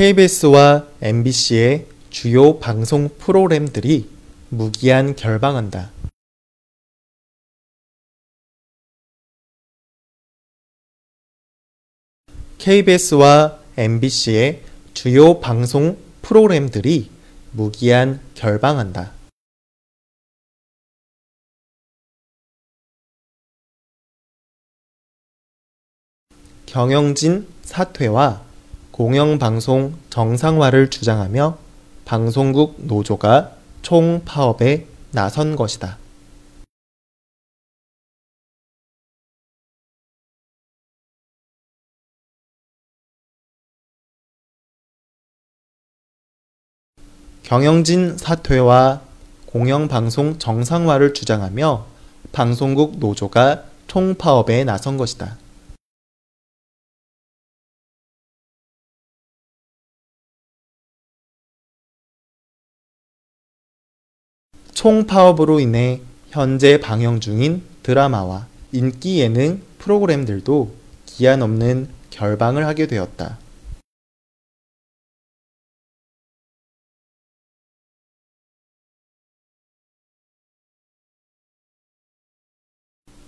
KBS와 MBC의 주요 방송 프로그램들이 무기한 결방한다. KBS와 MBC의 주요 방송 프로그램들이 무기한 결방한다. 경영진 사퇴와 공영방송 정상화를 주장하며 방송국 노조가 총 파업에 나선 것이다. 경영진 사퇴와 공영방송 정상화를 주장하며 방송국 노조가 총파업에 나선 것이다. 총파업으로 인해 현재 방영 중인 드라마와 인기 예능 프로그램들도 기한 없는 결방을 하게 되었다.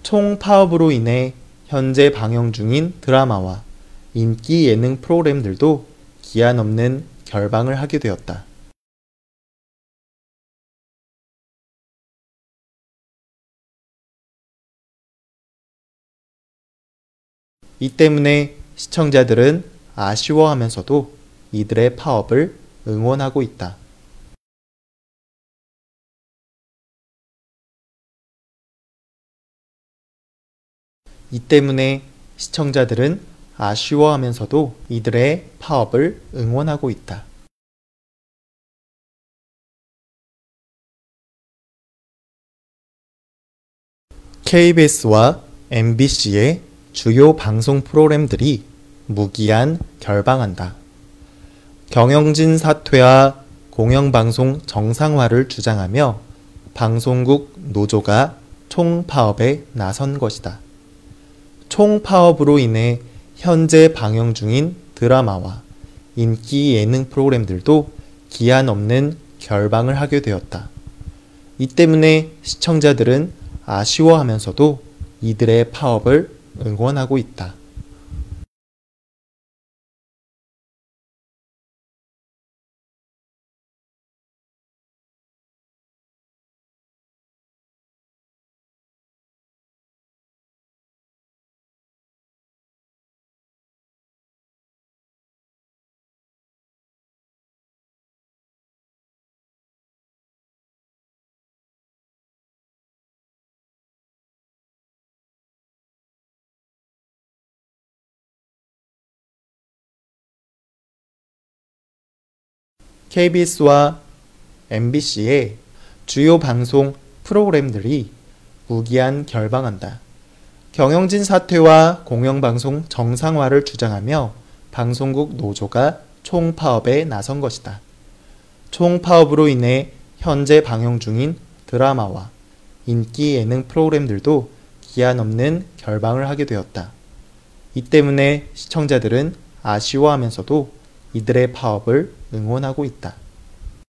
총파업으로 인해 현재 방영 중인 드라마와 인기 예능 프로그램들도 기한 없는 결방을 하게 되었다. 이 때문에 시청자들은 아쉬워하면서도 이들의 파업을 응원하고 있다. 이 때문에 시청자들은 아쉬워하면서도 이들의 파업을 응원하고 있다. KBS와 MBC의 주요 방송 프로그램들이 무기한 결방한다. 경영진 사퇴와 공영방송 정상화를 주장하며 방송국 노조가 총파업에 나선 것이다. 총파업으로 인해 현재 방영 중인 드라마와 인기 예능 프로그램들도 기한 없는 결방을 하게 되었다. 이 때문에 시청자들은 아쉬워하면서도 이들의 파업을 응원하고 있다. KBS와 MBC의 주요 방송 프로그램들이 무기한 결방한다. 경영진 사퇴와 공영방송 정상화를 주장하며 방송국 노조가 총파업에 나선 것이다. 총파업으로 인해 현재 방영 중인 드라마와 인기 예능 프로그램들도 기한 없는 결방을 하게 되었다. 이 때문에 시청자들은 아쉬워하면서도 이들의 파업을 응원하고 있다.